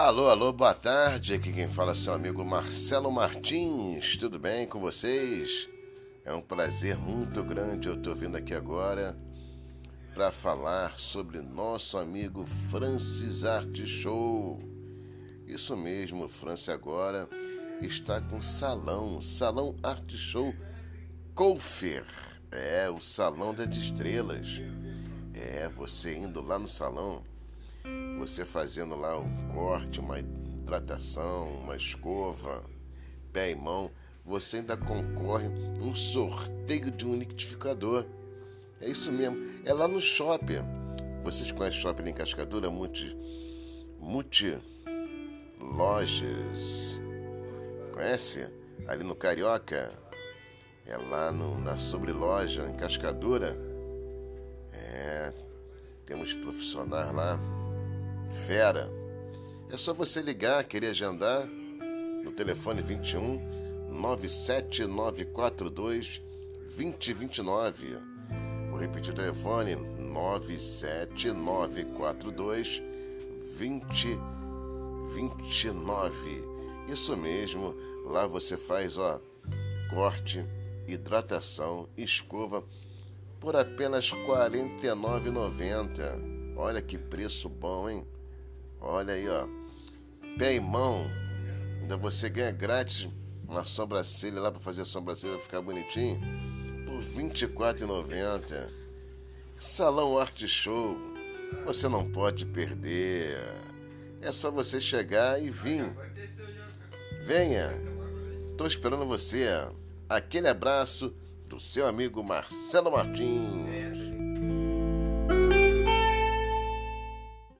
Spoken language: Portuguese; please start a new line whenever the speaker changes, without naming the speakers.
Alô, alô, boa tarde. Aqui quem fala é seu amigo Marcelo Martins. Tudo bem com vocês? É um prazer muito grande eu estou vindo aqui agora para falar sobre nosso amigo Francis Art Show. Isso mesmo, Francis agora está com salão, Salão Art Show Colfer. É, o Salão das Estrelas. É, você indo lá no salão você fazendo lá um corte, uma hidratação, uma escova, pé e mão, você ainda concorre um sorteio de um liquidificador. É isso mesmo. É lá no shopping. Vocês conhecem shopping em Cascadura? Multi, multi lojas. Conhece? Ali no Carioca. É lá no, na sobreloja em Cascadura. É, temos profissionais lá fera. É só você ligar, querer agendar no telefone 21 97942 2029. Vou repetir o telefone 97942 2029. Isso mesmo, lá você faz, ó, corte, hidratação, escova por apenas R$ 49,90. Olha que preço bom, hein? Olha aí, ó. Pé e mão. Ainda você ganha grátis uma sobrancelha lá para fazer a sobrancelha ficar bonitinho por R$ 24,90. Salão Arte Show. Você não pode perder. É só você chegar e vir. Venha. Tô esperando você. Aquele abraço do seu amigo Marcelo Martins.